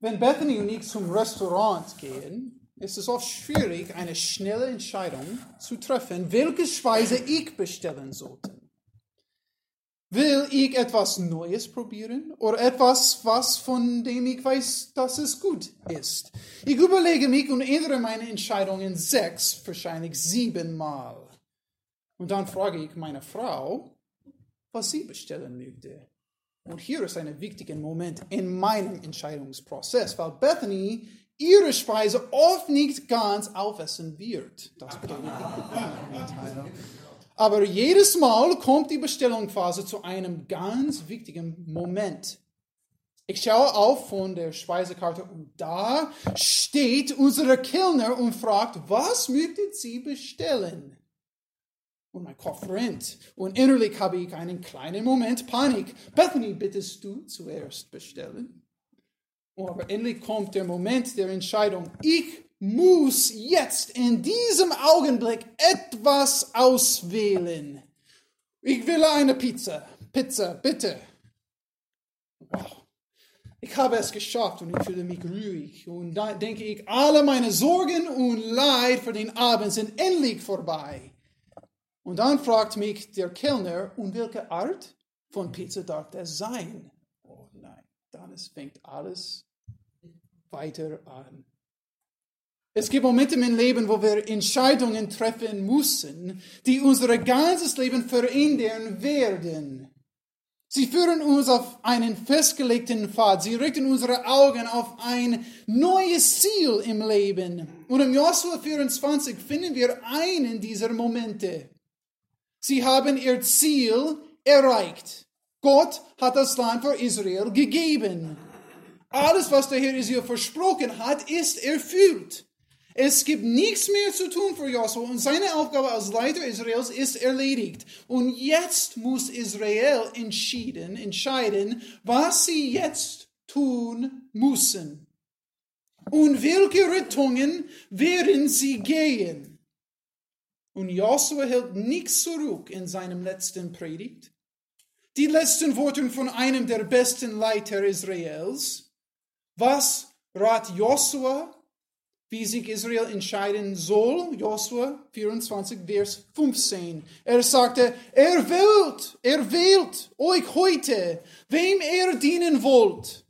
Wenn Bethany und ich zum Restaurant gehen, ist es oft schwierig, eine schnelle Entscheidung zu treffen, welche Speise ich bestellen sollte. Will ich etwas Neues probieren oder etwas, was von dem ich weiß, dass es gut ist? Ich überlege mich und ändere meine Entscheidungen sechs, wahrscheinlich siebenmal. Und dann frage ich meine Frau, was sie bestellen möchte. Und hier ist ein wichtiger Moment in meinem Entscheidungsprozess, weil Bethany ihre Speise oft nicht ganz aufessen wird. Das ich aber jedes Mal kommt die Bestellungsphase zu einem ganz wichtigen Moment. Ich schaue auf von der Speisekarte und da steht unser Kellner und fragt, was möchtet Sie bestellen? Und mein Kopf rennt und innerlich habe ich einen kleinen Moment Panik. Bethany, bittest du zuerst bestellen? Aber endlich kommt der Moment der Entscheidung. Ich muss jetzt in diesem Augenblick etwas auswählen. Ich will eine Pizza. Pizza, bitte. Wow. Ich habe es geschafft und ich fühle mich ruhig. Und da denke ich, alle meine Sorgen und Leid für den Abend sind endlich vorbei. Und dann fragt mich der Kellner, und welche Art von Pizza darf das sein? Oh nein, dann fängt alles weiter an. Es gibt Momente im Leben, wo wir Entscheidungen treffen müssen, die unser ganzes Leben verändern werden. Sie führen uns auf einen festgelegten Pfad. Sie richten unsere Augen auf ein neues Ziel im Leben. Und im Joshua 24 finden wir einen dieser Momente. Sie haben ihr Ziel erreicht. Gott hat das Land für Israel gegeben. Alles, was der Herr Israel versprochen hat, ist erfüllt. Es gibt nichts mehr zu tun für Joshua und seine Aufgabe als Leiter Israels ist erledigt. Und jetzt muss Israel entschieden, entscheiden, was sie jetzt tun müssen. Und welche Richtungen werden sie gehen? Und Joshua hält nichts zurück in seinem letzten Predigt. Die letzten Worte von einem der besten Leiter Israels. Was rat Joshua wie sich Israel entscheiden soll, Joshua 24, Vers 15. Er sagte, er wählt, er wählt euch heute, wem er dienen wollt.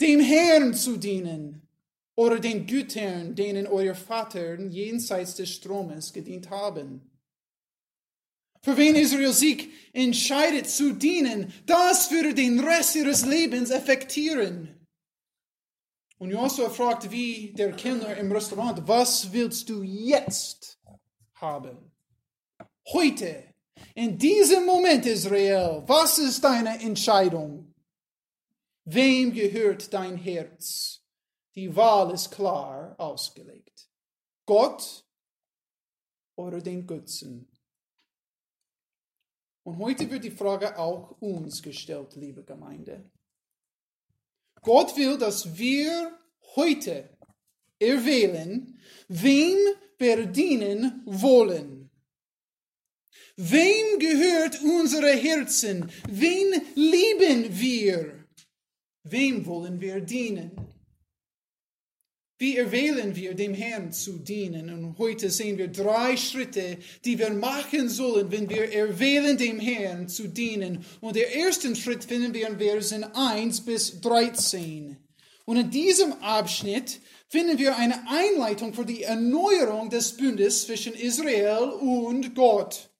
Dem Herrn zu dienen oder den Gütern, denen euer Vater jenseits des Stromes gedient haben. Für wen Israel sich entscheidet zu dienen, das würde den Rest ihres Lebens effektieren. Und Josua fragt wie der Kellner im Restaurant, was willst du jetzt haben? Heute, in diesem Moment, Israel, was ist deine Entscheidung? Wem gehört dein Herz? Die Wahl ist klar ausgelegt. Gott oder den Götzen? Und heute wird die Frage auch uns gestellt, liebe Gemeinde. Gott will, dass wir heute erwählen, wem wir dienen wollen. Wem gehört unsere Herzen? Wen lieben wir? Wem wollen wir dienen? Wie erwählen wir, dem Herrn zu dienen? Und heute sehen wir drei Schritte, die wir machen sollen, wenn wir erwählen, dem Herrn zu dienen. Und der erste Schritt finden wir in Versen 1 bis 13. Und in diesem Abschnitt finden wir eine Einleitung für die Erneuerung des Bundes zwischen Israel und Gott.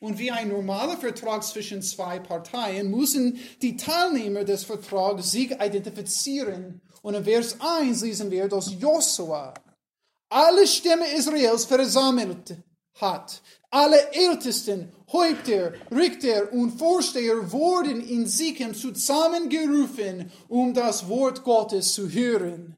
Und wie ein normaler Vertrag zwischen zwei Parteien müssen die Teilnehmer des Vertrags sich identifizieren und in Vers 1 lesen wir, dass Josua alle Stämme Israels versammelt hat. Alle Ältesten, Häupter, Richter und Vorsteher wurden in Sichem zusammengerufen, um das Wort Gottes zu hören.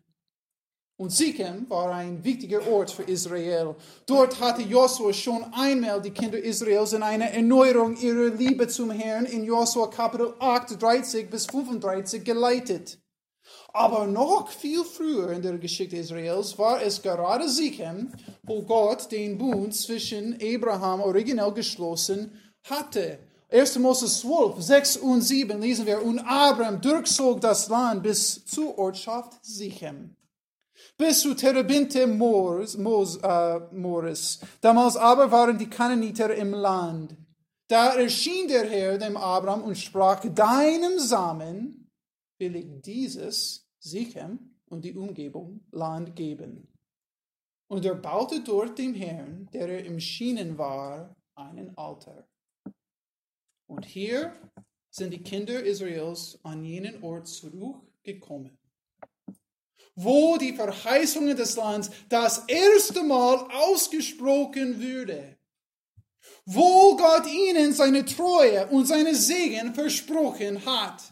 Und Sichem war ein wichtiger Ort für Israel. Dort hatte Josua schon einmal die Kinder Israels in eine Erneuerung ihrer Liebe zum Herrn in Josua Kapitel 8, 30 bis 35 geleitet. Aber noch viel früher in der Geschichte Israels war es gerade Sichem, wo Gott den Bund zwischen Abraham originell geschlossen hatte. 1. Mose 12, 6 und 7 lesen wir, und Abraham durchzog das Land bis zur Ortschaft Sichem, bis zu Terebinte Mors, Mos, äh, Moris. Damals aber waren die Kananiter im Land. Da erschien der Herr dem Abraham und sprach, deinem Samen will ich dieses, Sichem und die Umgebung, Land geben. Und er baute dort dem Herrn, der er im Schienen war, einen Altar. Und hier sind die Kinder Israels an jenen Ort zurückgekommen, wo die Verheißungen des Landes das erste Mal ausgesprochen würde, wo Gott ihnen seine Treue und seine Segen versprochen hat.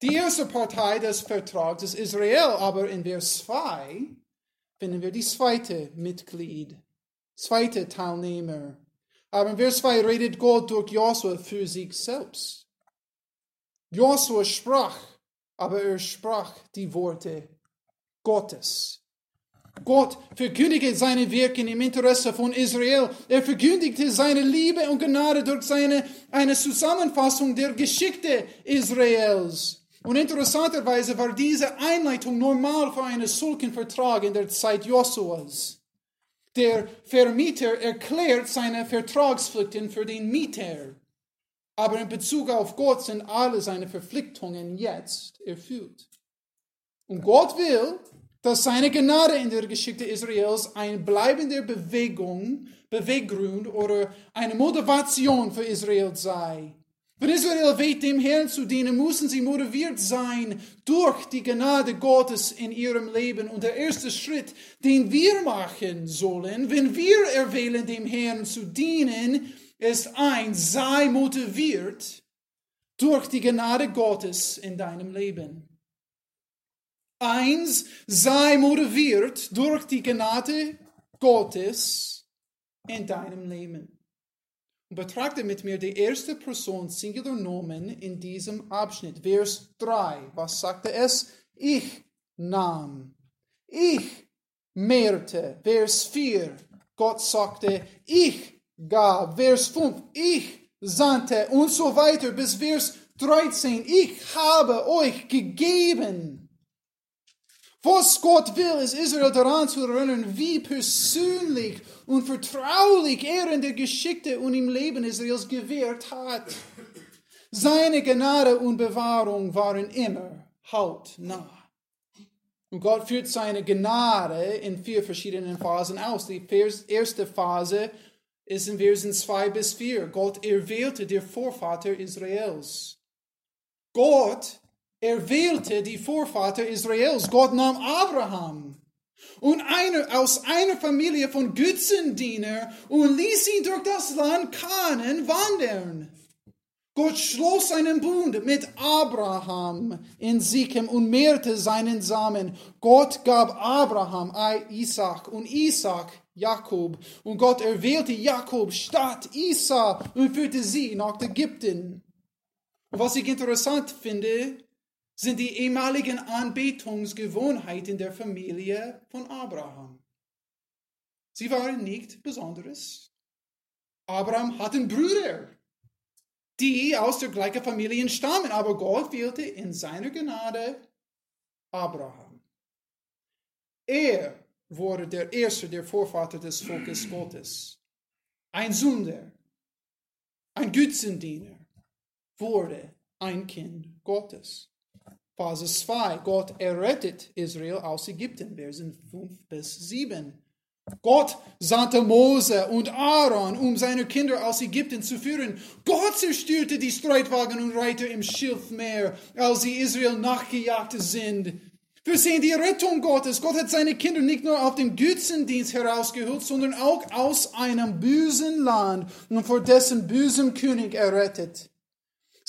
Die erste Partei des Vertrags ist Israel, aber in Vers 2 finden wir die zweite Mitglied, zweite Teilnehmer. Aber in Vers 2 redet Gott durch Josua für sich selbst. Josua sprach, aber er sprach die Worte Gottes. Gott verkündigte seine Wirken im Interesse von Israel. Er verkündigte seine Liebe und Gnade durch seine, eine Zusammenfassung der Geschichte Israels. Und interessanterweise war diese Einleitung normal für einen solchen Vertrag in der Zeit Josuas. Der Vermieter erklärt seine Vertragspflichten für den Mieter. Aber in Bezug auf Gott sind alle seine Verpflichtungen jetzt erfüllt. Und Gott will, dass seine Gnade in der Geschichte Israels eine bleibende Bewegung, Beweggrund oder eine Motivation für Israel sei. Wenn Israel weht, dem Herrn zu dienen, müssen sie motiviert sein durch die Gnade Gottes in ihrem Leben. Und der erste Schritt, den wir machen sollen, wenn wir erwählen, dem Herrn zu dienen, ist ein, sei motiviert durch die Gnade Gottes in deinem Leben. Eins, sei motiviert durch die Gnade Gottes in deinem Leben. Betrachte mit mir die erste Person Singular Nomen in diesem Abschnitt. Vers 3. Was sagte es? Ich nahm. Ich mehrte. Vers 4. Gott sagte, ich gab. Vers 5. Ich sandte und so weiter bis Vers 13. Ich habe euch gegeben. Was Gott will, ist Israel daran zu erinnern, wie persönlich und vertraulich er in der Geschichte und im Leben Israels gewährt hat. Seine Gnade und Bewahrung waren immer hautnah. Und Gott führt seine Gnade in vier verschiedenen Phasen aus. Die erste Phase ist in Versen 2 bis 4. Gott erwählte der Vorvater Israels. Gott er wählte die Vorvater Israels. Gott nahm Abraham und eine, aus einer Familie von Götzendiener und ließ ihn durch das Land Kanan wandern. Gott schloss einen Bund mit Abraham in Sichem und mehrte seinen Samen. Gott gab Abraham Isaac und Isaac Jakob. Und Gott erwählte Jakob statt Isa und führte sie nach Ägypten. Was ich interessant finde, sind die ehemaligen Anbetungsgewohnheiten der Familie von Abraham. Sie waren nicht besonderes. Abraham hatte Brüder, die aus der gleichen Familie stammen, aber Gott wählte in seiner Gnade Abraham. Er wurde der erste der Vorvater des Volkes Gottes. Ein Sünder, ein Götzendiener wurde ein Kind Gottes. Phase 2. Gott errettet Israel aus Ägypten, Versen 5 bis 7. Gott sandte Mose und Aaron, um seine Kinder aus Ägypten zu führen. Gott zerstörte die Streitwagen und Reiter im Schilfmeer, als sie Israel nachgejagt sind. Wir sehen die Rettung Gottes. Gott hat seine Kinder nicht nur auf dem Götzendienst herausgeholt, sondern auch aus einem bösen Land und vor dessen bösem König errettet.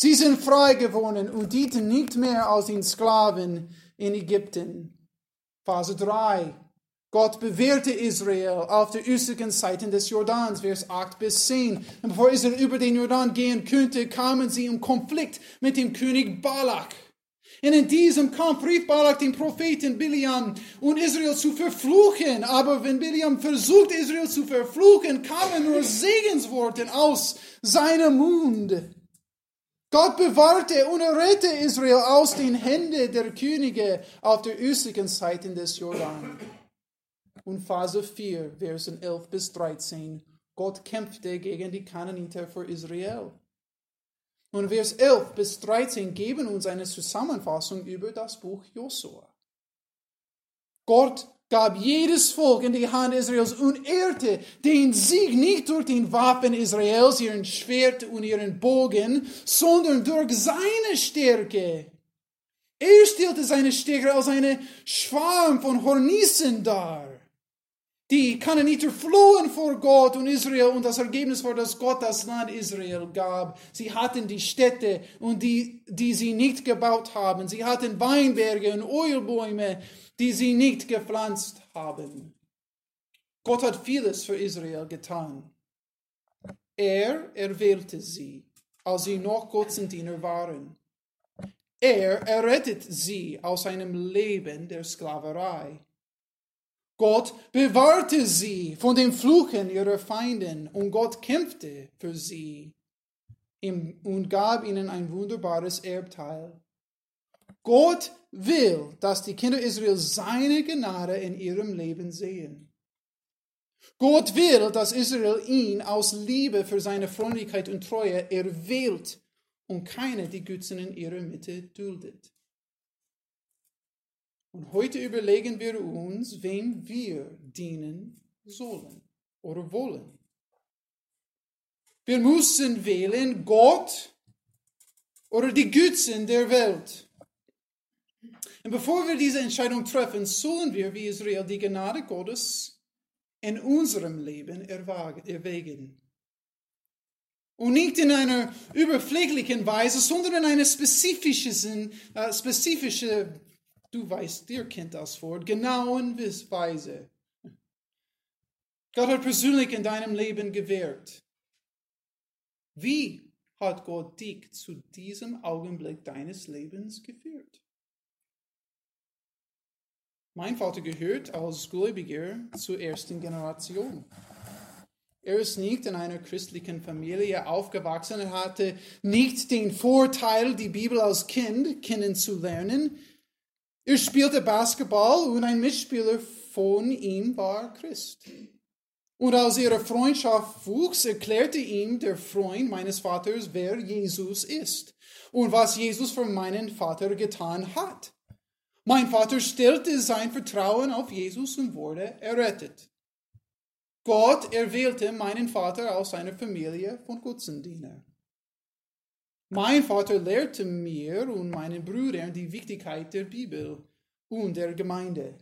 Sie sind frei geworden und dienten nicht mehr als den Sklaven in Ägypten. Phase 3. Gott bewährte Israel auf der östlichen Seite des Jordans, Vers 8 bis 10. Und bevor Israel über den Jordan gehen könnte, kamen sie im Konflikt mit dem König Balak. Und in diesem Kampf rief Balak den Propheten Biliam, um Israel zu verfluchen. Aber wenn Biliam versucht, Israel zu verfluchen, kamen nur Segensworte aus seinem Mund. Gott bewahrte und errette Israel aus den Händen der Könige auf der östlichen Seite des Jordan. Und Phase 4, Versen 11 bis 13. Gott kämpfte gegen die Kananiter für Israel. Und Vers 11 bis 13 geben uns eine Zusammenfassung über das Buch Josua. Gott gab jedes Volk in die Hand Israels und ehrte den Sieg nicht durch den Waffen Israels, ihren Schwert und ihren Bogen, sondern durch seine Stärke. Er stellte seine Stärke als eine Schwarm von Hornissen dar. Die Kananiter flohen vor Gott und Israel und das Ergebnis war, dass Gott das Land Israel gab. Sie hatten die Städte und die, die sie nicht gebaut haben. Sie hatten Weinberge und Ölbäume, die sie nicht gepflanzt haben. Gott hat vieles für Israel getan. Er erwählte sie, als sie noch Götzendiener waren. Er errettet sie aus einem Leben der Sklaverei. Gott bewahrte sie von den Fluchen ihrer Feinden und Gott kämpfte für sie und gab ihnen ein wunderbares Erbteil. Gott will, dass die Kinder Israel seine Gnade in ihrem Leben sehen. Gott will, dass Israel ihn aus Liebe für seine Freundlichkeit und Treue erwählt und keine die Götzen in ihrer Mitte duldet. Und heute überlegen wir uns, wem wir dienen sollen oder wollen. Wir müssen wählen Gott oder die Götzen der Welt. Und bevor wir diese Entscheidung treffen, sollen wir wie Israel die Gnade Gottes in unserem Leben erwägen. Und nicht in einer überflächlichen Weise, sondern in einer spezifischen, äh, spezifische Du weißt, dir kennt das Wort, genauen Weise. Gott hat persönlich in deinem Leben gewährt. Wie hat Gott dich zu diesem Augenblick deines Lebens geführt? Mein Vater gehört als Gläubiger zur ersten Generation. Er ist nicht in einer christlichen Familie aufgewachsen. Er hatte nicht den Vorteil, die Bibel als Kind kennenzulernen. Er spielte Basketball und ein Mitspieler von ihm war Christ. Und als ihre Freundschaft wuchs, erklärte ihm der Freund meines Vaters, wer Jesus ist und was Jesus für meinen Vater getan hat. Mein Vater stellte sein Vertrauen auf Jesus und wurde errettet. Gott erwählte meinen Vater aus seiner Familie von Götzendiener. Mein Vater lehrte mir und meinen Brüdern die Wichtigkeit der Bibel und der Gemeinde.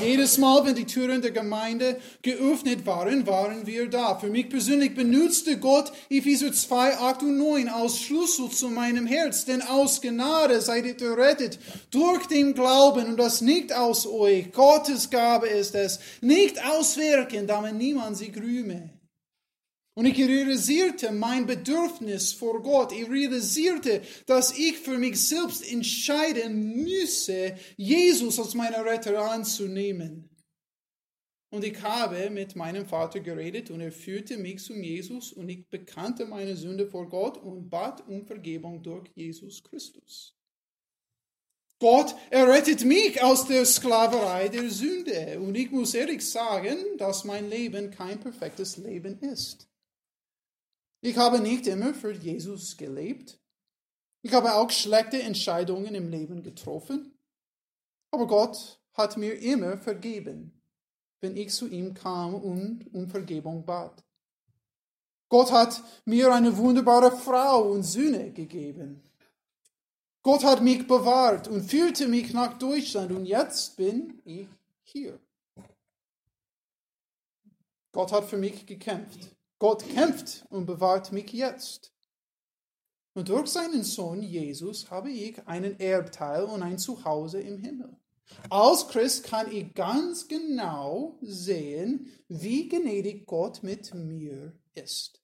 Jedes Mal, wenn die Türen der Gemeinde geöffnet waren, waren wir da. Für mich persönlich benutzte Gott Epheser 2, 8 und 9 als Schlüssel zu meinem Herz. Denn aus Gnade seid ihr errettet durch den Glauben und das nicht aus euch. Gottes Gabe ist es, nicht aus Werken, damit niemand sich rühme. Und ich realisierte mein Bedürfnis vor Gott. Ich realisierte, dass ich für mich selbst entscheiden müsse, Jesus als meinen Retter anzunehmen. Und ich habe mit meinem Vater geredet und er führte mich zum Jesus und ich bekannte meine Sünde vor Gott und bat um Vergebung durch Jesus Christus. Gott errettet mich aus der Sklaverei der Sünde. Und ich muss ehrlich sagen, dass mein Leben kein perfektes Leben ist. Ich habe nicht immer für Jesus gelebt. Ich habe auch schlechte Entscheidungen im Leben getroffen. Aber Gott hat mir immer vergeben, wenn ich zu ihm kam und um Vergebung bat. Gott hat mir eine wunderbare Frau und Söhne gegeben. Gott hat mich bewahrt und führte mich nach Deutschland und jetzt bin ich hier. Gott hat für mich gekämpft. Gott kämpft und bewahrt mich jetzt. Und durch seinen Sohn Jesus habe ich einen Erbteil und ein Zuhause im Himmel. Als Christ kann ich ganz genau sehen, wie gnädig Gott mit mir ist.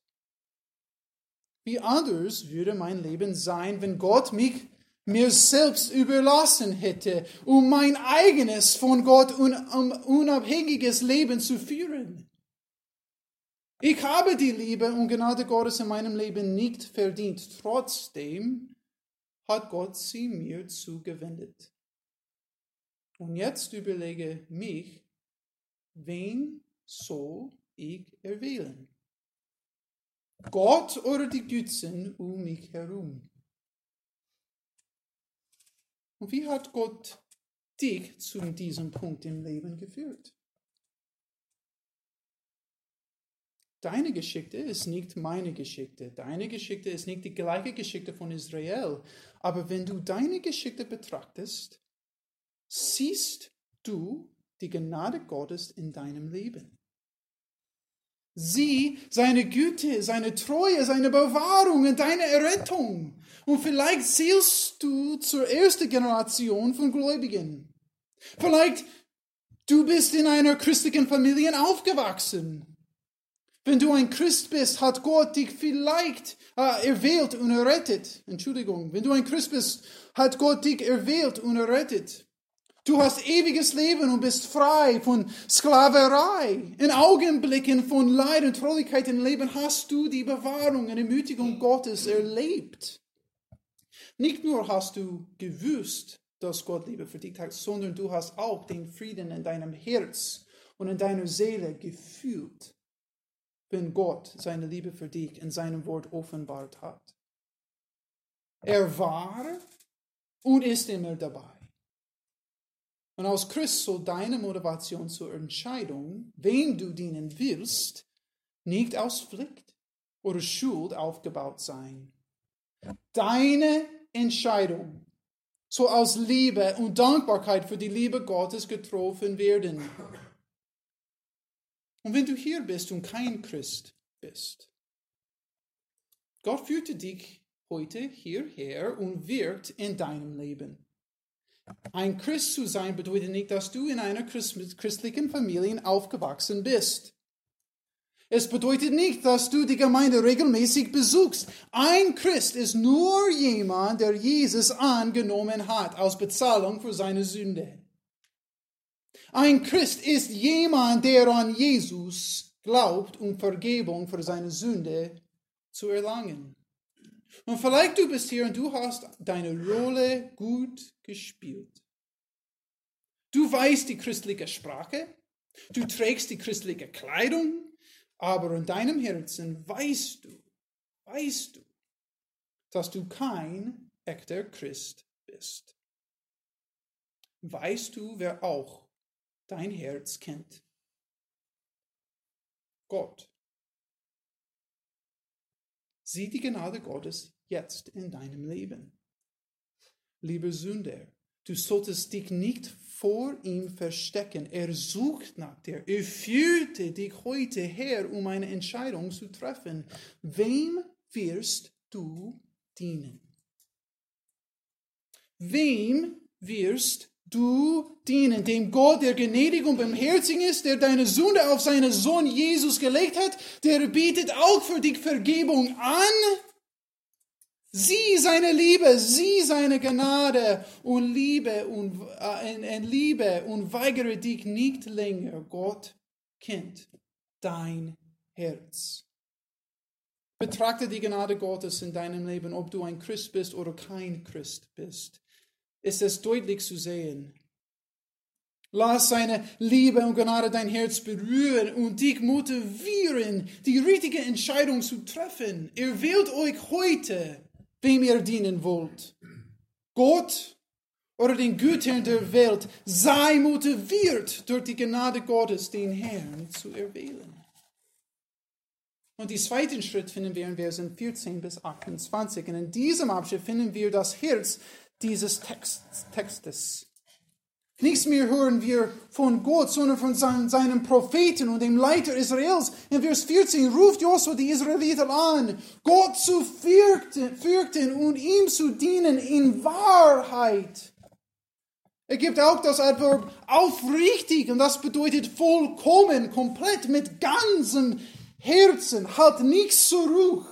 Wie anders würde mein Leben sein, wenn Gott mich mir selbst überlassen hätte, um mein eigenes von Gott unabhängiges Leben zu führen. Ich habe die Liebe und Gnade Gottes in meinem Leben nicht verdient. Trotzdem hat Gott sie mir zugewendet. Und jetzt überlege mich, wen soll ich erwählen? Gott oder die Götzen um mich herum? Und wie hat Gott dich zu diesem Punkt im Leben geführt? Deine Geschichte ist nicht meine Geschichte. Deine Geschichte ist nicht die gleiche Geschichte von Israel. Aber wenn du deine Geschichte betrachtest, siehst du die Gnade Gottes in deinem Leben. Sieh seine Güte, seine Treue, seine Bewahrung und deine Errettung. Und vielleicht zählst du zur ersten Generation von Gläubigen. Vielleicht du bist in einer christlichen Familie aufgewachsen. Wenn du ein Christ bist, hat Gott dich vielleicht äh, erwählt und errettet. Entschuldigung. Wenn du ein Christ bist, hat Gott dich erwählt und errettet. Du hast ewiges Leben und bist frei von Sklaverei. In Augenblicken von Leid und Trolligkeit im Leben hast du die Bewahrung und Ermutigung Gottes erlebt. Nicht nur hast du gewusst, dass Gott Liebe für dich hat, sondern du hast auch den Frieden in deinem Herz und in deiner Seele gefühlt, wenn Gott seine Liebe für dich in seinem Wort offenbart hat. Er war und ist immer dabei. Und als Christ soll deine Motivation zur Entscheidung, wem du dienen willst, nicht aus Pflicht oder Schuld aufgebaut sein. Deine Entscheidung soll aus Liebe und Dankbarkeit für die Liebe Gottes getroffen werden. Und wenn du hier bist und kein Christ bist, Gott führte dich heute hierher und wirkt in deinem Leben. Ein Christ zu sein bedeutet nicht, dass du in einer christlichen Familie aufgewachsen bist. Es bedeutet nicht, dass du die Gemeinde regelmäßig besuchst. Ein Christ ist nur jemand, der Jesus angenommen hat als Bezahlung für seine Sünde. Ein Christ ist jemand, der an Jesus glaubt, um Vergebung für seine Sünde zu erlangen. Und vielleicht du bist hier und du hast deine Rolle gut gespielt. Du weißt die christliche Sprache, du trägst die christliche Kleidung, aber in deinem Herzen weißt du, weißt du, dass du kein echter Christ bist. Weißt du, wer auch dein Herz kennt? Gott. Sieh die Gnade Gottes jetzt in deinem Leben. Lieber Sünder, du solltest dich nicht vor ihm verstecken. Er sucht nach dir. Er führte dich heute her, um eine Entscheidung zu treffen. Wem wirst du dienen? Wem wirst du dienen? Dem Gott, der gnädig und barmherzig ist, der deine Sünde auf seinen Sohn Jesus gelegt hat, der bietet auch für dich Vergebung an Sieh seine Liebe, sieh seine Gnade und Liebe und äh, in, in Liebe und weigere dich nicht länger. Gott kennt dein Herz. Betrachte die Gnade Gottes in deinem Leben, ob du ein Christ bist oder kein Christ bist. Ist es deutlich zu sehen. Lass seine Liebe und Gnade dein Herz berühren und dich motivieren, die richtige Entscheidung zu treffen. Er wählt euch heute wem ihr dienen wollt. Gott oder den Gütern der Welt, sei motiviert durch die Gnade Gottes, den Herrn zu erwählen. Und die zweiten Schritt finden wir in Versen 14 bis 28. Und in diesem Abschnitt finden wir das Herz dieses Textes. Nichts mehr hören wir von Gott, sondern von seinem Propheten und dem Leiter Israels. In Vers 14 ruft Josua die Israeliten an, Gott zu fürchten und ihm zu dienen in Wahrheit. Er gibt auch das Adverb aufrichtig und das bedeutet vollkommen, komplett, mit ganzem Herzen, halt nichts zurück.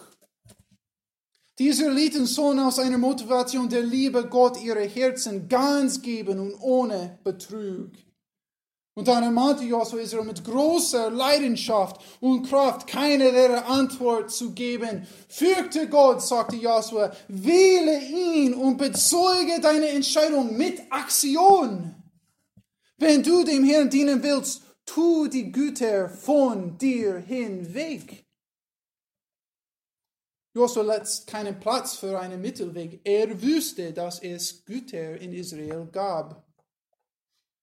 Die Israeliten sollen aus einer Motivation der Liebe Gott ihre Herzen ganz geben und ohne Betrug. Und dann ermahnte Joshua Israel mit großer Leidenschaft und Kraft, keine leere Antwort zu geben. Fürchte Gott, sagte Joshua, wähle ihn und bezeuge deine Entscheidung mit Aktion. Wenn du dem Herrn dienen willst, tu die Güter von dir hinweg. Joshua lässt keinen Platz für einen Mittelweg. Er wusste, dass es Güter in Israel gab.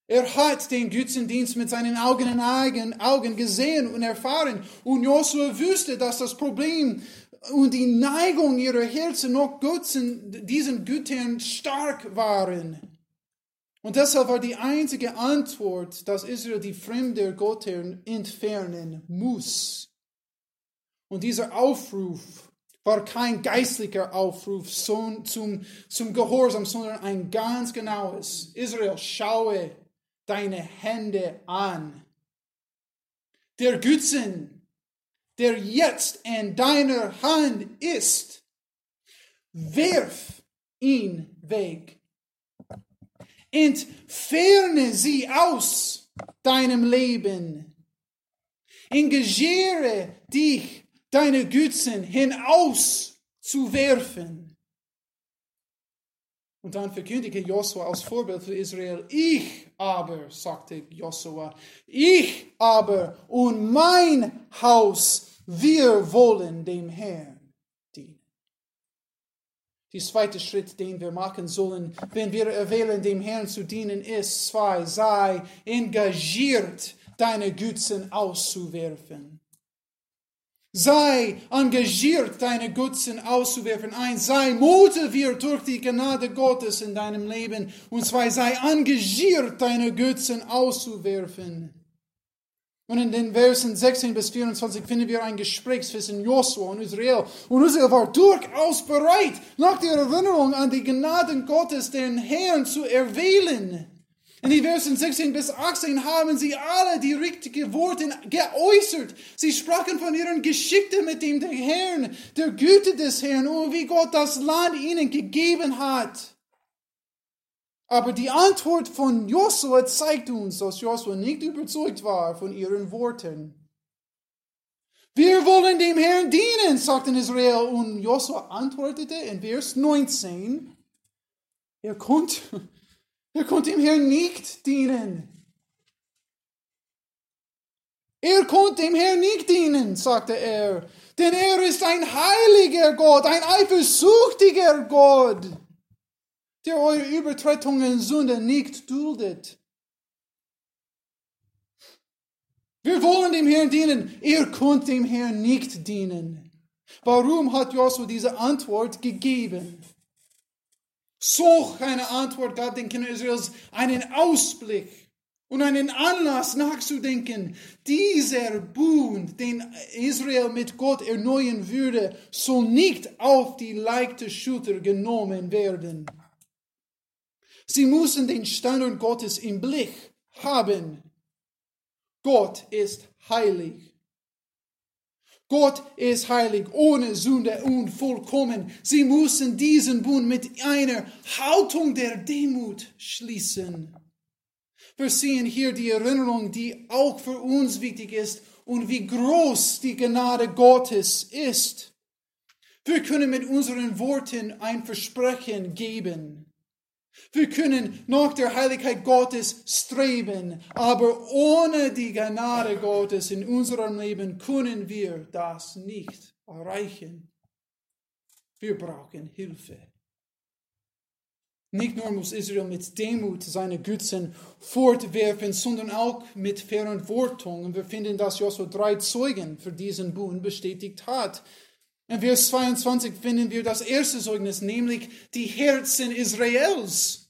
Er hat den Götzendienst mit seinen eigenen Augen gesehen und erfahren. Und Joshua wusste, dass das Problem und die Neigung ihrer Herzen noch Götzen, diesen Gütern stark waren. Und deshalb war die einzige Antwort, dass Israel die fremde Götter entfernen muss. Und dieser Aufruf war kein geistlicher Aufruf zum, zum, zum Gehorsam, sondern ein ganz genaues. Israel, schaue deine Hände an. Der Gützen, der jetzt in deiner Hand ist, wirf ihn weg. Entferne sie aus deinem Leben. Engagiere dich, deine Gützen hinaus zu werfen. Und dann verkündigte Josua als Vorbild für Israel, ich aber, sagte Josua, ich aber und mein Haus, wir wollen dem Herrn dienen. Der zweite Schritt, den wir machen sollen, wenn wir erwählen, dem Herrn zu dienen, ist zwei, sei engagiert, deine Gützen auszuwerfen. Sei engagiert, deine Götzen auszuwerfen. Eins, sei motiviert durch die Gnade Gottes in deinem Leben. Und zwei, sei engagiert, deine Götzen auszuwerfen. Und in den Versen 16 bis 24 finden wir ein Gespräch zwischen Josua und Israel. Und Israel war durchaus bereit, nach der Erinnerung an die Gnaden Gottes den Herrn zu erwählen. In die Versen 16 bis 18 haben sie alle die richtigen Worte geäußert. Sie sprachen von ihren Geschichten mit dem Herrn, der Güte des Herrn und wie Gott das Land ihnen gegeben hat. Aber die Antwort von Josua zeigt uns, dass Josua nicht überzeugt war von ihren Worten. Wir wollen dem Herrn dienen, sagten Israel. Und Josua antwortete in Vers 19, er konnte, er konnte dem Herrn nicht dienen. Er konnte dem Herrn nicht dienen, sagte er, denn er ist ein heiliger Gott, ein eifersüchtiger Gott, der eure Übertretungen und Sünden nicht duldet. Wir wollen dem Herrn dienen. Er konnte dem Herrn nicht dienen. Warum hat Joshua diese Antwort gegeben? Solch eine Antwort gab den Kindern Israels einen Ausblick und einen Anlass nachzudenken. Dieser Bund, den Israel mit Gott erneuern würde, soll nicht auf die leichte Schulter genommen werden. Sie müssen den Standard Gottes im Blick haben. Gott ist heilig. Gott ist heilig, ohne Sünde und vollkommen. Sie müssen diesen Bund mit einer Haltung der Demut schließen. Wir sehen hier die Erinnerung, die auch für uns wichtig ist und wie groß die Gnade Gottes ist. Wir können mit unseren Worten ein Versprechen geben. Wir können nach der Heiligkeit Gottes streben, aber ohne die Gnade Gottes in unserem Leben können wir das nicht erreichen. Wir brauchen Hilfe. Nicht nur muss Israel mit Demut seine Götzen fortwerfen, sondern auch mit Verantwortung. Und wir finden, dass Joshua drei Zeugen für diesen Bund bestätigt hat. In Vers 22 finden wir das erste Zeugnis, nämlich die Herzen Israels.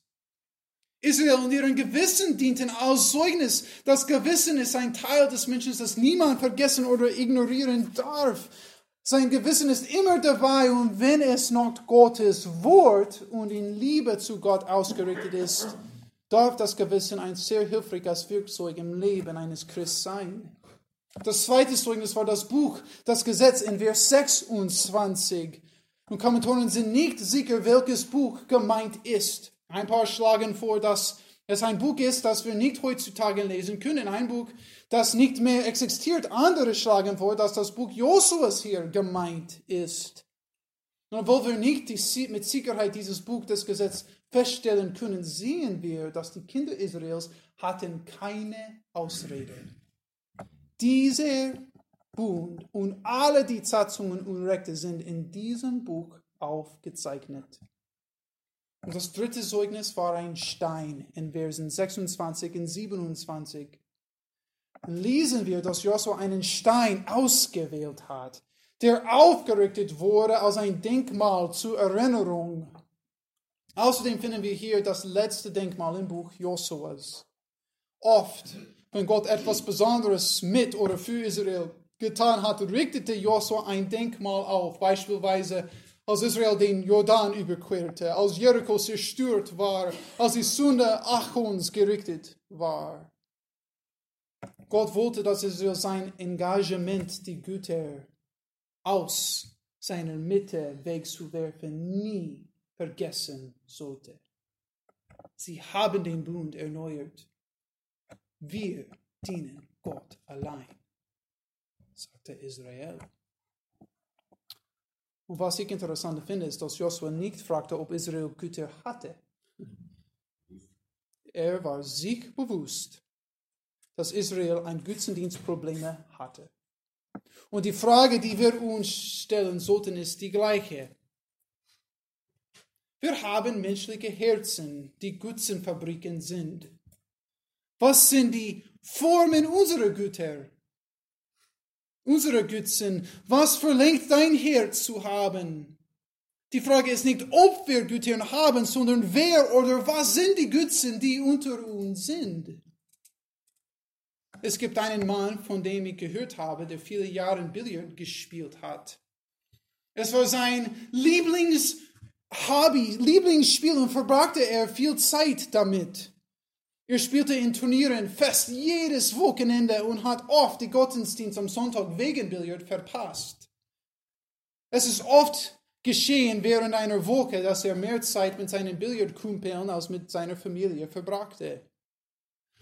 Israel und ihren Gewissen dienten als Zeugnis. Das Gewissen ist ein Teil des Menschen, das niemand vergessen oder ignorieren darf. Sein Gewissen ist immer dabei und wenn es noch Gottes Wort und in Liebe zu Gott ausgerichtet ist, darf das Gewissen ein sehr hilfreiches Werkzeug im Leben eines Christen sein. Das zweite Zeugnis war das Buch, das Gesetz in Vers 26. Und Kommentatoren sind nicht sicher, welches Buch gemeint ist. Ein paar schlagen vor, dass es ein Buch ist, das wir nicht heutzutage lesen können. Ein Buch, das nicht mehr existiert. Andere schlagen vor, dass das Buch Josuas hier gemeint ist. Und obwohl wir nicht die, mit Sicherheit dieses Buch des Gesetzes feststellen können, sehen wir, dass die Kinder Israels hatten keine Ausrede. Dieser Bund und alle die Satzungen und Rechte sind in diesem Buch aufgezeichnet. Und das dritte Zeugnis war ein Stein in Versen 26 und 27. Dann lesen wir, dass Josua einen Stein ausgewählt hat, der aufgerichtet wurde als ein Denkmal zur Erinnerung. Außerdem finden wir hier das letzte Denkmal im Buch Josuas. Oft, wenn Gott etwas Besonderes mit oder für Israel getan hat, richtete Josua ein Denkmal auf, beispielsweise als Israel den Jordan überquerte, als Jericho zerstört war, als die Sünde Achons gerichtet war. Gott wollte, dass Israel sein Engagement, die Güter aus seiner Mitte wegzuwerfen, nie vergessen sollte. Sie haben den Bund erneuert. Wir dienen Gott allein, sagte Israel. Und was ich interessant finde, ist, dass Joshua nicht fragte, ob Israel Güter hatte. Er war sich bewusst, dass Israel ein Götzendienstprobleme hatte. Und die Frage, die wir uns stellen sollten, ist die gleiche. Wir haben menschliche Herzen, die Götzenfabriken sind. Was sind die Formen unserer Güter? Unsere Götzen, was verlangt dein Herz zu haben? Die Frage ist nicht, ob wir Güter haben, sondern wer oder was sind die Götzen, die unter uns sind. Es gibt einen Mann, von dem ich gehört habe, der viele Jahre Billard gespielt hat. Es war sein Lieblingshobby, Lieblingsspiel und verbrachte er viel Zeit damit. Er spielte in Turnieren fast jedes Wochenende und hat oft die Gottesdienst am Sonntag wegen Billard verpasst. Es ist oft geschehen während einer Woche, dass er mehr Zeit mit seinen Billardkumpeln als mit seiner Familie verbrachte.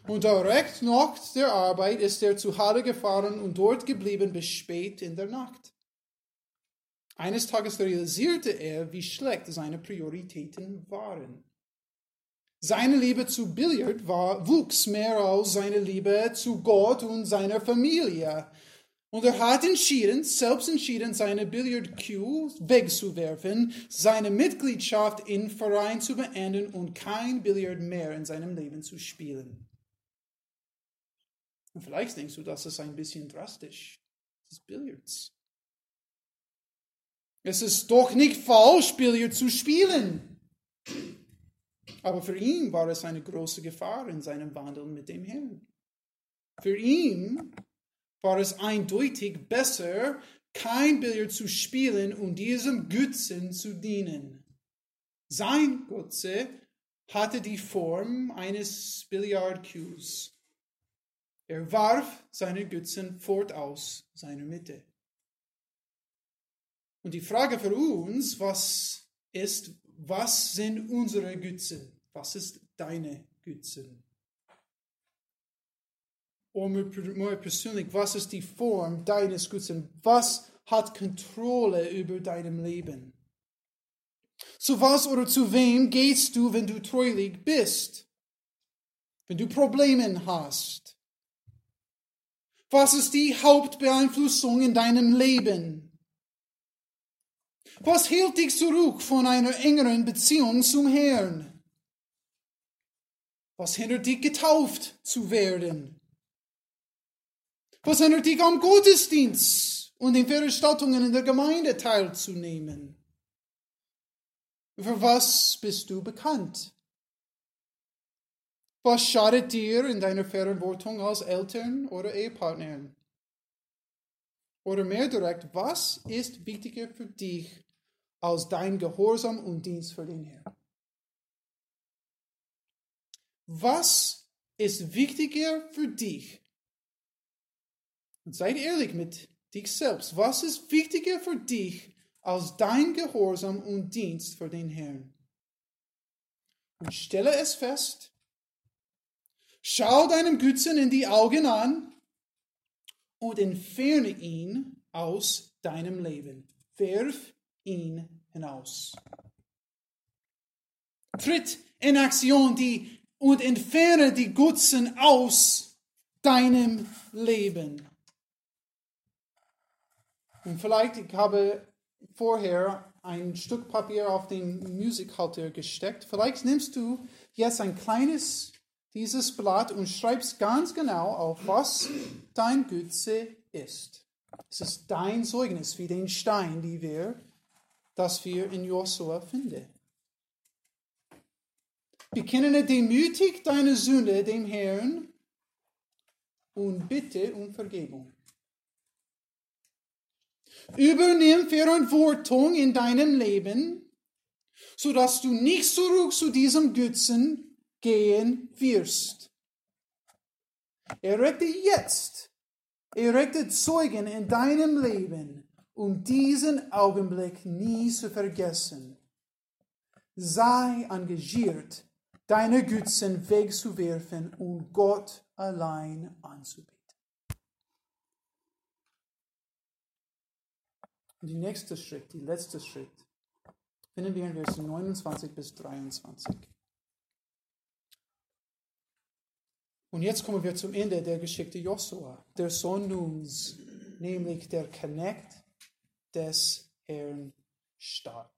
Und direkt nach der Arbeit ist er zu Halle gefahren und dort geblieben bis spät in der Nacht. Eines Tages realisierte er, wie schlecht seine Prioritäten waren. Seine Liebe zu Billard war, wuchs mehr als seine Liebe zu Gott und seiner Familie. Und er hat entschieden, selbst entschieden, seine Billardcue wegzuwerfen, seine Mitgliedschaft im Verein zu beenden und kein Billard mehr in seinem Leben zu spielen. Und vielleicht denkst du, das ist ein bisschen drastisch. Das ist Billards. Es ist doch nicht falsch, Billard zu spielen. Aber für ihn war es eine große Gefahr in seinem Wandel mit dem Herrn. Für ihn war es eindeutig besser, kein Billard zu spielen und diesem Götzen zu dienen. Sein Götze hatte die Form eines Billardcues. Er warf seine Götzen fort aus seiner Mitte. Und die Frage für uns, was ist, was sind unsere Götzen? Was ist deine Götzen? Oder mehr persönlich, was ist die Form deines Götzen? Was hat Kontrolle über deinem Leben? Zu was oder zu wem gehst du, wenn du treulich bist? Wenn du Probleme hast? Was ist die Hauptbeeinflussung in deinem Leben? Was hält dich zurück von einer engeren Beziehung zum Herrn? Was hindert dich, getauft zu werden? Was hindert dich, am Gottesdienst und den Veranstaltungen in der Gemeinde teilzunehmen? Für was bist du bekannt? Was schadet dir in deiner Verantwortung als Eltern oder Ehepartnerin? Oder mehr direkt, was ist wichtiger für dich als dein Gehorsam und Dienst für den Herrn? Was ist wichtiger für dich? Und seid ehrlich mit dich selbst. Was ist wichtiger für dich als dein Gehorsam und Dienst für den Herrn. Und stelle es fest, schau deinem Gützen in die Augen an und entferne ihn aus deinem Leben. Werf ihn hinaus. Tritt in Aktion die, und entferne die Gutzen aus deinem Leben. Und vielleicht, ich habe vorher ein Stück Papier auf den Musikhalter gesteckt. Vielleicht nimmst du jetzt ein kleines dieses Blatt und schreibst ganz genau auf, was dein Gütze ist. Es ist dein Zeugnis wie den Stein, die wir, das wir in Josua finden. Bekenne demütig deine Sünde dem Herrn und bitte um Vergebung. Übernimm Verantwortung in deinem Leben, sodass du nicht zurück zu diesem Götzen gehen wirst. Erregte jetzt, erregte Zeugen in deinem Leben, um diesen Augenblick nie zu vergessen. Sei engagiert deine Gützen wegzuwerfen und Gott allein anzubeten. Und die nächste Schritt, die letzte Schritt, finden wir in Versen 29 bis 23. Und jetzt kommen wir zum Ende der Geschichte Josua, der Sohn Nuns, nämlich der Knecht des Herrn starb.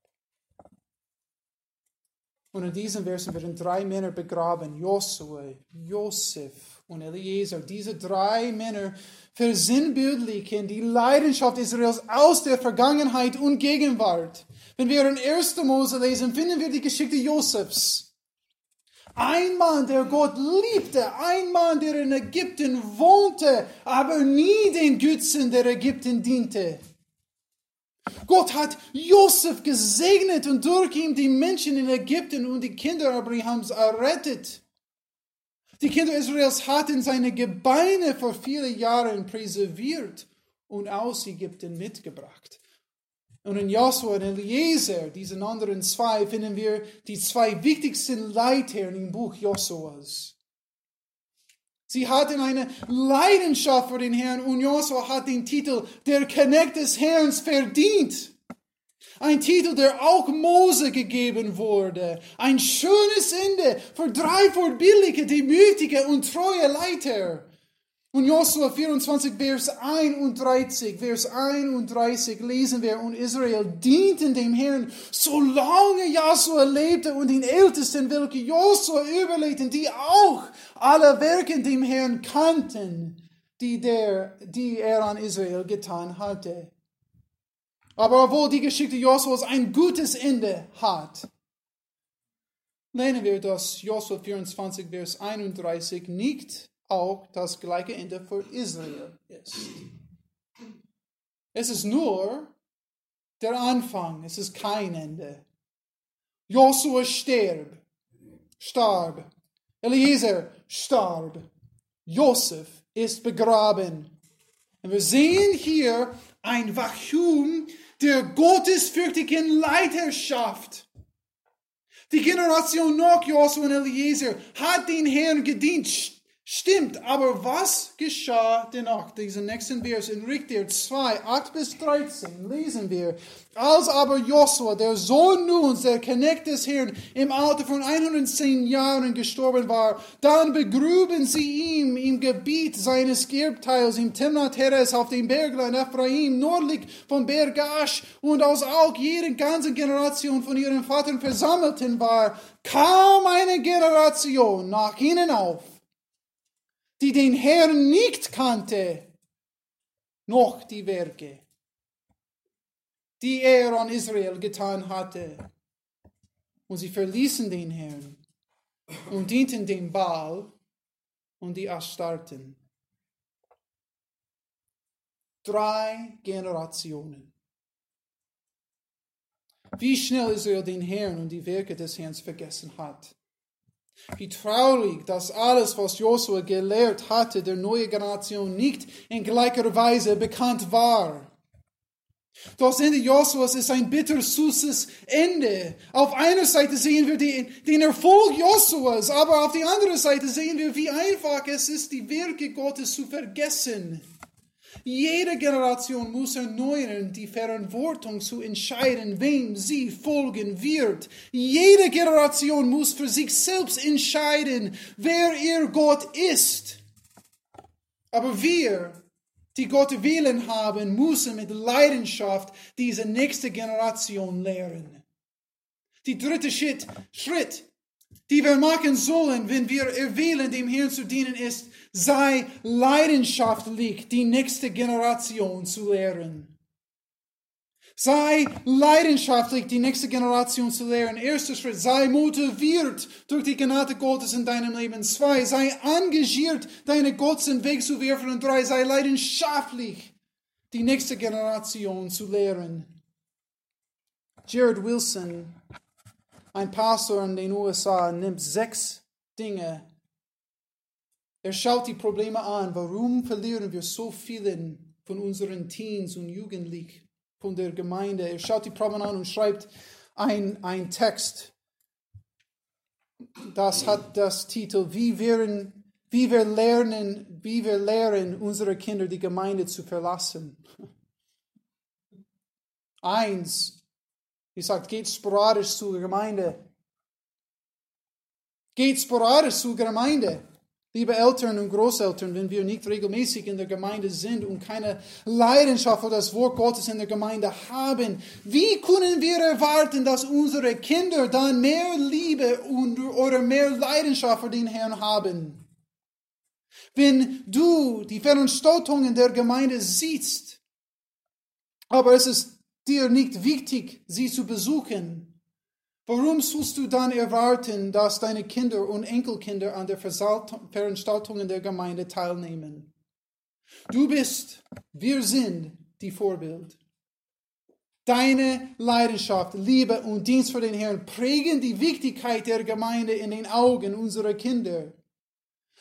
Und in diesen Versen werden drei Männer begraben, Josua, Josef und Eliezer. Diese drei Männer versinnbildlichen die Leidenschaft Israels aus der Vergangenheit und Gegenwart. Wenn wir in 1. Mose lesen, finden wir die Geschichte Josefs. Ein Mann, der Gott liebte, ein Mann, der in Ägypten wohnte, aber nie den Götzen der Ägypten diente. Gott hat Josef gesegnet und durch ihn die Menschen in Ägypten und die Kinder Abrahams errettet. Die Kinder Israels hatten seine Gebeine vor vielen Jahren präserviert und aus Ägypten mitgebracht. Und in Joshua und Eliezer, diesen anderen zwei, finden wir die zwei wichtigsten Leiter im Buch Joshuas. Sie hatten eine Leidenschaft für den Herrn und Josua hat den Titel der Knecht des Herrn verdient. Ein Titel, der auch Mose gegeben wurde. Ein schönes Ende für drei vorbildliche, demütige und treue Leiter. Und Josua 24, Vers 31, Vers 31 lesen wir, und Israel dienten dem Herrn, solange Josua lebte und den Ältesten, welche Josua überlegten, die auch alle Werke dem Herrn kannten, die, der, die er an Israel getan hatte. Aber obwohl die Geschichte Josuas ein gutes Ende hat, lernen wir, dass Josua 24, Vers 31 nicht auch das gleiche Ende für Israel ist. Es ist nur der Anfang, es ist kein Ende. Josua starb, starb. Eliezer starb. Josef ist begraben. Und wir sehen hier ein Wachum der gottesfürchtigen Leiterschaft. Die Generation nach Josua und Eliezer hat den Herrn gedient, Stimmt, aber was geschah danach? Diesen nächsten Vers in Richter 2, 8 bis 13 lesen wir. Als aber Josua, der Sohn Nuns, der Knecht des Herrn, im Alter von 110 Jahren gestorben war, dann begruben sie ihm im Gebiet seines Gerbteils im Timnat Heres auf dem Berglein Ephraim, nördlich von Bergash, und aus auch jede ganze Generation von ihren Vatern versammelten war, kaum eine Generation nach ihnen auf die den Herrn nicht kannte, noch die Werke, die er an Israel getan hatte. Und sie verließen den Herrn und dienten dem Baal und die Astarten. Drei Generationen. Wie schnell Israel den Herrn und die Werke des Herrn vergessen hat. Wie traurig, dass alles, was Josua gelehrt hatte, der neuen Generation nicht in gleicher Weise bekannt war. Das Ende Josuas ist ein bittersüßes Ende. Auf einer Seite sehen wir den, den Erfolg Josuas, aber auf der anderen Seite sehen wir, wie einfach es ist, die Werke Gottes zu vergessen. Jede Generation muss erneuern die Verantwortung zu entscheiden, wem sie folgen wird. Jede Generation muss für sich selbst entscheiden, wer ihr Gott ist. Aber wir die Gott wählen haben, müssen mit Leidenschaft diese nächste Generation lehren. Die dritte Schritt, Schritt, die wir machen sollen, wenn wir erwählen, dem Herrn zu dienen, ist, sei leidenschaftlich, die nächste Generation zu lehren. Sei leidenschaftlich, die nächste Generation zu lehren. Erster Schritt, sei motiviert durch die Gnade Gottes in deinem Leben. Zwei, sei engagiert, deine Gottes Weg zu werfen. Und drei, sei leidenschaftlich, die nächste Generation zu lehren. Jared Wilson, ein Pastor in den USA, nimmt sechs Dinge. Er schaut die Probleme an. Warum verlieren wir so vielen von unseren Teens und Jugendlichen? von der Gemeinde. Er schaut die Proben an und schreibt ein, Text. Das hat das Titel, wie wir, wie wir lernen, wie wir lehren, unsere Kinder die Gemeinde zu verlassen. Eins, wie sagt, geht sporadisch zur Gemeinde. Geht sporadisch zur Gemeinde. Liebe Eltern und Großeltern, wenn wir nicht regelmäßig in der Gemeinde sind und keine Leidenschaft für das Wort Gottes in der Gemeinde haben, wie können wir erwarten, dass unsere Kinder dann mehr Liebe und, oder mehr Leidenschaft für den Herrn haben? Wenn du die Veranstaltungen der Gemeinde siehst, aber es ist dir nicht wichtig, sie zu besuchen, Warum sollst du dann erwarten, dass deine Kinder und Enkelkinder an der Veranstaltungen der Gemeinde teilnehmen? Du bist, wir sind die Vorbild. Deine Leidenschaft, Liebe und Dienst für den Herrn prägen die Wichtigkeit der Gemeinde in den Augen unserer Kinder.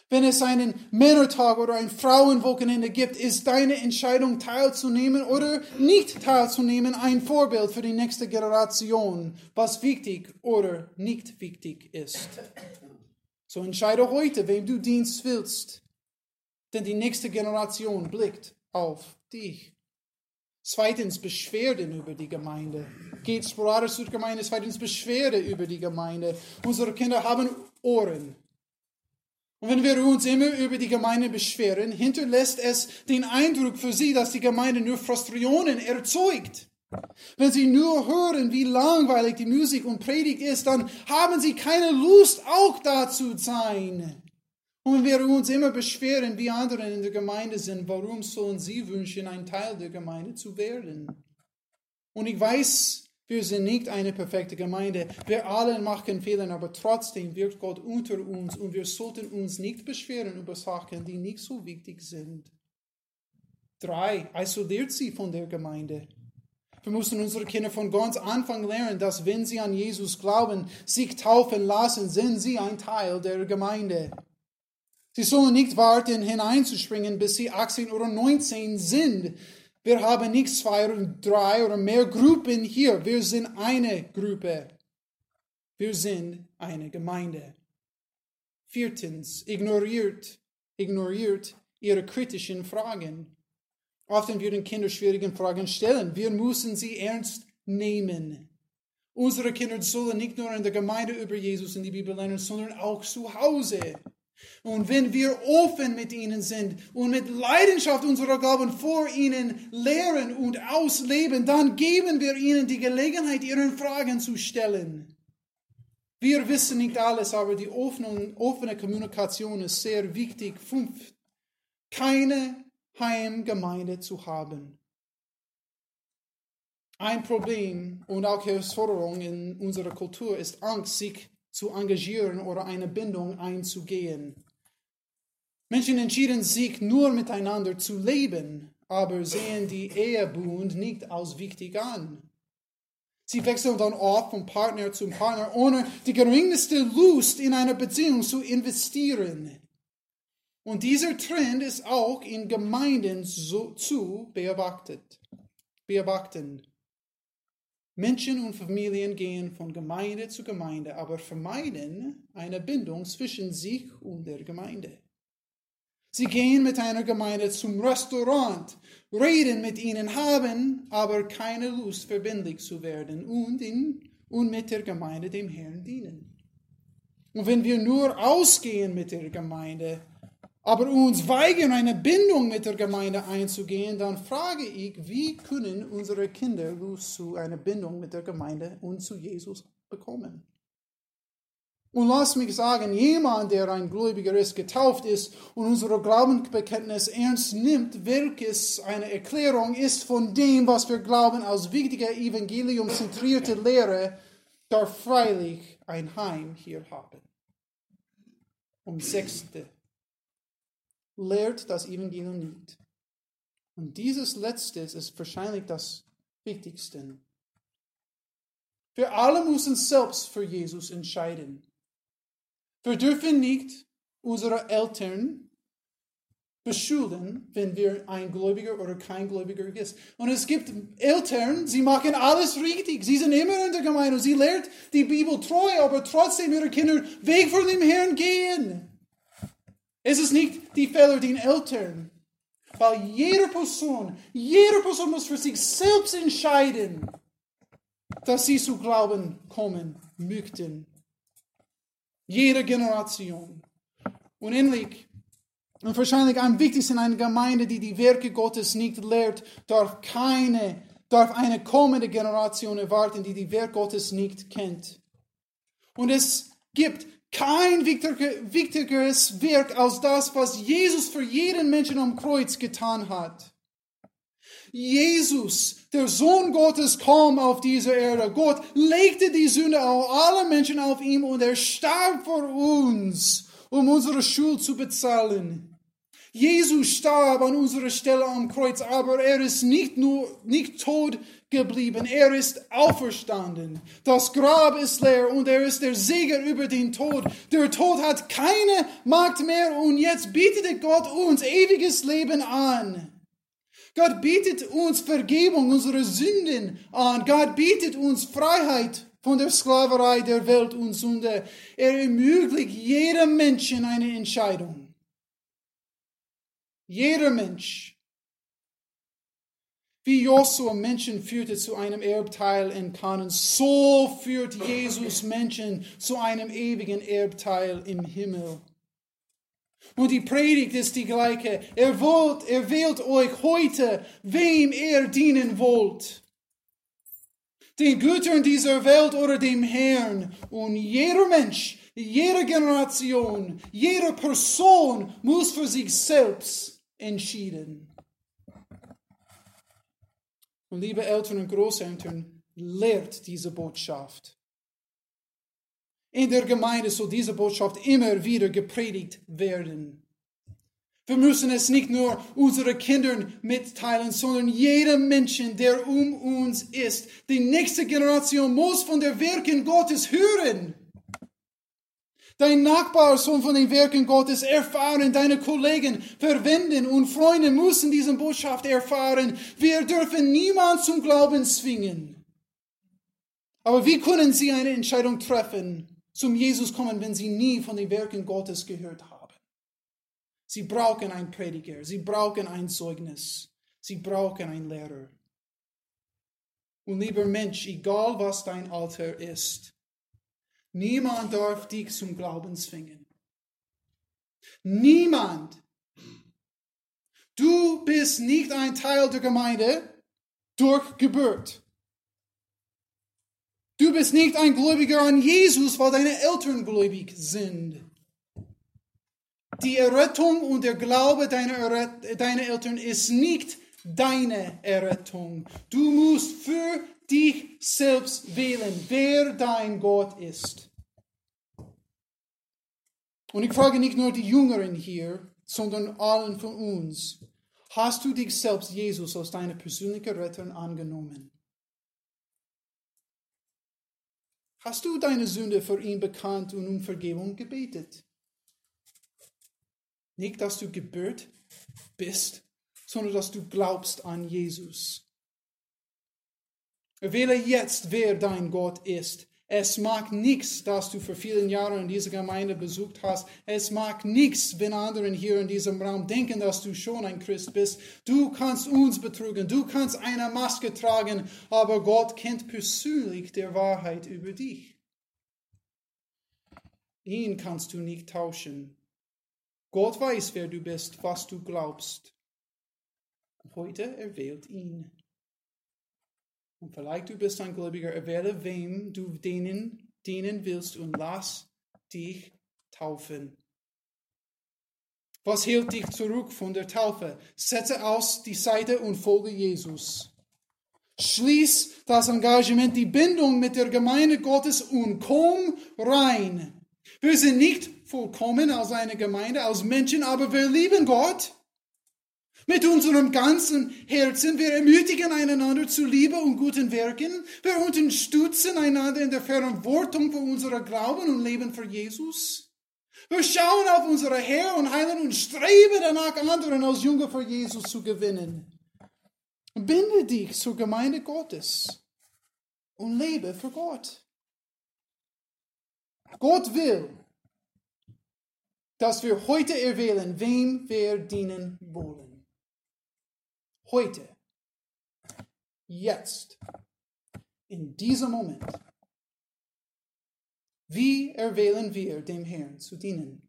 Wenn es einen Männertag oder ein Frauenwochenende gibt, ist deine Entscheidung teilzunehmen oder nicht teilzunehmen ein Vorbild für die nächste Generation, was wichtig oder nicht wichtig ist. So entscheide heute, wem du Dienst willst, denn die nächste Generation blickt auf dich. Zweitens Beschwerden über die Gemeinde. Geht sporadisch zur Gemeinde. Zweitens Beschwerde über die Gemeinde. Unsere Kinder haben Ohren. Und wenn wir uns immer über die Gemeinde beschweren, hinterlässt es den Eindruck für sie, dass die Gemeinde nur Frustrationen erzeugt. Wenn sie nur hören, wie langweilig die Musik und Predigt ist, dann haben sie keine Lust, auch da zu sein. Und wenn wir uns immer beschweren, wie andere in der Gemeinde sind, warum sollen sie wünschen, ein Teil der Gemeinde zu werden? Und ich weiß, wir sind nicht eine perfekte Gemeinde. Wir alle machen Fehler, aber trotzdem wirkt Gott unter uns und wir sollten uns nicht beschweren über Sachen, die nicht so wichtig sind. Drei, isoliert sie von der Gemeinde. Wir müssen unsere Kinder von ganz Anfang lernen, dass wenn sie an Jesus glauben, sich taufen lassen, sind sie ein Teil der Gemeinde. Sie sollen nicht warten, hineinzuspringen, bis sie 18 oder 19 sind. Wir haben nicht zwei oder drei oder mehr Gruppen hier. Wir sind eine Gruppe. Wir sind eine Gemeinde. Viertens, ignoriert, ignoriert ihre kritischen Fragen. Oft werden Kinder schwierige Fragen stellen. Wir müssen sie ernst nehmen. Unsere Kinder sollen nicht nur in der Gemeinde über Jesus in die Bibel lernen, sondern auch zu Hause. Und wenn wir offen mit ihnen sind und mit Leidenschaft unserer Glauben vor ihnen lehren und ausleben, dann geben wir ihnen die Gelegenheit, ihre Fragen zu stellen. Wir wissen nicht alles, aber die offene, offene Kommunikation ist sehr wichtig. Fünf, keine Heimgemeinde zu haben. Ein Problem und auch Herausforderung in unserer Kultur ist Angst, sich zu engagieren oder eine Bindung einzugehen. Menschen entschieden sich nur miteinander zu leben, aber sehen die Ehebund nicht als wichtig an. Sie wechseln dann oft von Partner zu Partner, ohne die geringste Lust in eine Beziehung zu investieren. Und dieser Trend ist auch in Gemeinden so zu beobachtet. beobachten. Menschen und Familien gehen von Gemeinde zu Gemeinde, aber vermeiden eine Bindung zwischen sich und der Gemeinde. Sie gehen mit einer Gemeinde zum Restaurant, reden mit ihnen, haben aber keine Lust, verbindlich zu werden und, in, und mit der Gemeinde dem Herrn dienen. Und wenn wir nur ausgehen mit der Gemeinde, aber uns weigern, eine Bindung mit der Gemeinde einzugehen, dann frage ich, wie können unsere Kinder zu einer Bindung mit der Gemeinde und zu Jesus bekommen? Und lass mich sagen, jemand, der ein Gläubiger ist, getauft ist und unsere Glaubensbekenntnis ernst nimmt, welches eine Erklärung ist von dem, was wir glauben, als wichtige evangeliumzentrierte Lehre, darf freilich ein Heim hier haben. Und sechste, lehrt das Evangelium nicht. Und dieses letzte ist wahrscheinlich das Wichtigste. Wir alle müssen selbst für Jesus entscheiden. Wir dürfen nicht unsere Eltern beschulden, wenn wir ein Gläubiger oder kein Gläubiger ist. Und es gibt Eltern, sie machen alles richtig. Sie sind immer in der Gemeinde sie lehrt die Bibel treu, aber trotzdem ihre Kinder weg von dem Herrn gehen. Es ist nicht die Fehler den Eltern, weil jede Person, jede Person muss für sich selbst entscheiden, dass sie zu Glauben kommen möchten. Jede Generation. Und endlich, und wahrscheinlich am wichtigsten, eine Gemeinde, die die Werke Gottes nicht lehrt, darf keine, darf eine kommende Generation erwarten, die die Werke Gottes nicht kennt. Und es gibt kein wichtigeres Werk als das, was Jesus für jeden Menschen am Kreuz getan hat. Jesus, der Sohn Gottes, kam auf diese Erde. Gott legte die Sünde aller Menschen auf ihm und er starb für uns, um unsere Schuld zu bezahlen. Jesus starb an unserer Stelle am Kreuz, aber er ist nicht nur nicht tot geblieben, er ist auferstanden. Das Grab ist leer und er ist der Sieger über den Tod. Der Tod hat keine Macht mehr und jetzt bietet Gott uns ewiges Leben an. Gott bietet uns Vergebung unserer Sünden an. Gott bietet uns Freiheit von der Sklaverei der Welt und Sünde. Er ermöglicht jedem Menschen eine Entscheidung. Jeder Mensch. Wie Josua Menschen führte zu einem Erbteil in Kanan, so führt Jesus Menschen zu einem ewigen Erbteil im Himmel. Und die Predigt ist die gleiche. Er, wollt, er wählt euch heute, wem er dienen wollt. Den Gütern dieser Welt oder dem Herrn. Und jeder Mensch, jede Generation, jede Person muss für sich selbst entschieden. Und liebe Eltern und Großeltern, lehrt diese Botschaft. In der Gemeinde soll diese Botschaft immer wieder gepredigt werden. Wir müssen es nicht nur unseren Kindern mitteilen, sondern jedem Menschen, der um uns ist. Die nächste Generation muss von der Werken Gottes hören. Dein Nachbar soll von den Werken Gottes erfahren, deine Kollegen, Verwenden und Freunde müssen diese Botschaft erfahren. Wir dürfen niemand zum Glauben zwingen. Aber wie können sie eine Entscheidung treffen? zum Jesus kommen, wenn sie nie von den Werken Gottes gehört haben. Sie brauchen einen Prediger, sie brauchen ein Zeugnis, sie brauchen einen Lehrer. Und lieber Mensch, egal was dein Alter ist, niemand darf dich zum Glauben zwingen. Niemand. Du bist nicht ein Teil der Gemeinde durch Geburt. Du bist nicht ein Gläubiger an Jesus, weil deine Eltern gläubig sind. Die Errettung und der Glaube deiner, deiner Eltern ist nicht deine Errettung. Du musst für dich selbst wählen, wer dein Gott ist. Und ich frage nicht nur die Jüngeren hier, sondern allen von uns. Hast du dich selbst Jesus als deine persönliche Retter angenommen? Hast du deine Sünde vor ihm bekannt und um Vergebung gebetet? Nicht, dass du gebührt bist, sondern dass du glaubst an Jesus. Erwähle jetzt, wer dein Gott ist. Es mag nichts, dass du für viele Jahre in dieser Gemeinde besucht hast. Es mag nichts, wenn andere hier in diesem Raum denken, dass du schon ein Christ bist. Du kannst uns betrügen, du kannst eine Maske tragen, aber Gott kennt persönlich der Wahrheit über dich. Ihn kannst du nicht tauschen. Gott weiß, wer du bist, was du glaubst. Heute erwählt ihn. Und vielleicht du bist ein Gläubiger, erwähle wem du denen dienen willst und lass dich taufen. Was hält dich zurück von der Taufe? Setze aus die Seite und folge Jesus. Schließ das Engagement, die Bindung mit der Gemeinde Gottes und komm rein. Wir sind nicht vollkommen als eine Gemeinde, als Menschen, aber wir lieben Gott. Mit unserem ganzen Herzen, wir ermutigen einander zu Liebe und guten Werken. Wir unterstützen einander in der Verantwortung für unsere Glauben und Leben für Jesus. Wir schauen auf unsere Herr und Heiland und streben danach, anderen als Jünger für Jesus zu gewinnen. Binde dich zur Gemeinde Gottes und lebe für Gott. Gott will, dass wir heute erwählen, wem wir dienen wollen. Heute, jetzt, in diesem Moment. Wie erwählen wir dem Herrn zu dienen?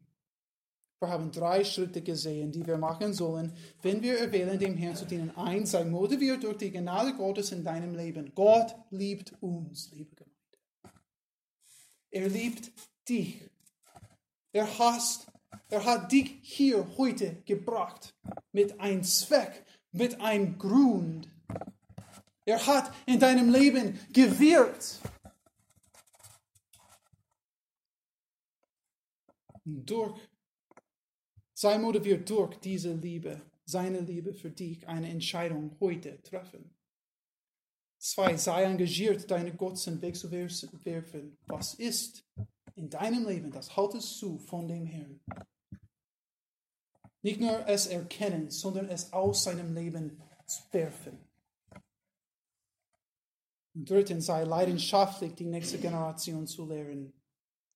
Wir haben drei Schritte gesehen, die wir machen sollen, wenn wir erwählen, dem Herrn zu dienen. Eins, sei motiviert durch die Gnade Gottes in deinem Leben. Gott liebt uns, liebe Gemeinde. Er liebt dich. Er hasst, er hat dich hier heute gebracht mit einem Zweck, mit einem Grund. Er hat in deinem Leben gewirkt. Durch, sei motiviert durch diese Liebe, seine Liebe für dich, eine Entscheidung heute treffen. Zwei, sei engagiert, deine Götzen wegzuwerfen. Was ist in deinem Leben, das haltest du von dem Herrn. Nicht nur es erkennen, sondern es aus seinem Leben werfen. Und drittens sei leidenschaftlich, die nächste Generation zu lehren.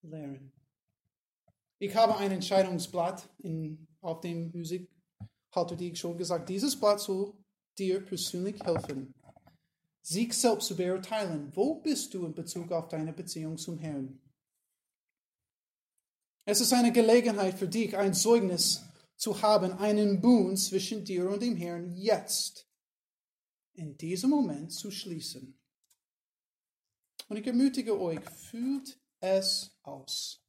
lehren. Ich habe ein Entscheidungsblatt in, auf dem Musik, hatte ich schon gesagt, dieses Blatt soll dir persönlich helfen, sich selbst zu beurteilen. Wo bist du in Bezug auf deine Beziehung zum Herrn? Es ist eine Gelegenheit für dich, ein Zeugnis zu haben, einen Bund zwischen dir und dem Herrn jetzt, in diesem Moment zu schließen. Und ich ermutige euch, fühlt es aus.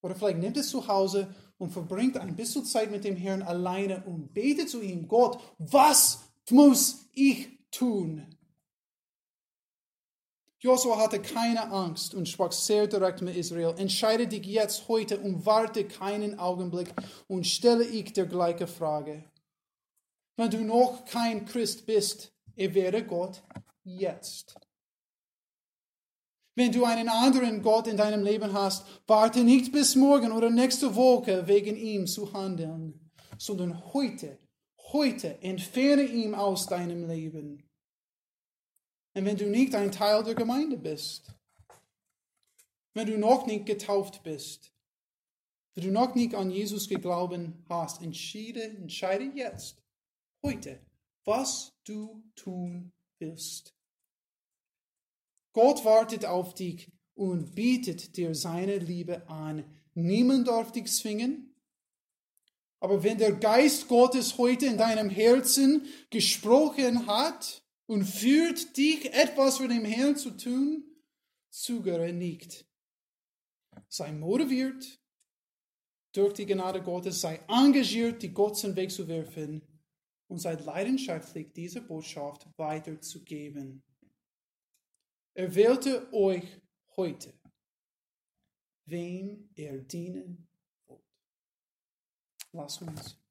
Oder vielleicht nehmt es zu Hause und verbringt ein bisschen Zeit mit dem Herrn alleine und betet zu ihm, Gott, was muss ich tun? Josua hatte keine Angst und sprach sehr direkt mit Israel. Entscheide dich jetzt heute und warte keinen Augenblick und stelle ich dir gleiche Frage. Wenn du noch kein Christ bist, erwähle Gott jetzt. Wenn du einen anderen Gott in deinem Leben hast, warte nicht bis morgen oder nächste Woche wegen ihm zu handeln, sondern heute, heute entferne ihn aus deinem Leben. Und wenn du nicht ein Teil der Gemeinde bist, wenn du noch nicht getauft bist, wenn du noch nicht an Jesus geglaubt hast, entscheide, entscheide jetzt, heute, was du tun willst. Gott wartet auf dich und bietet dir seine Liebe an. Niemand darf dich zwingen. Aber wenn der Geist Gottes heute in deinem Herzen gesprochen hat, und führt dich, etwas für den Herrn zu tun, zögere nicht. Sei motiviert durch die Gnade Gottes, sei engagiert, die Götzen wegzuwerfen und sei leidenschaftlich, diese Botschaft weiterzugeben. Erwählte euch heute, wem er dienen wird. Lass uns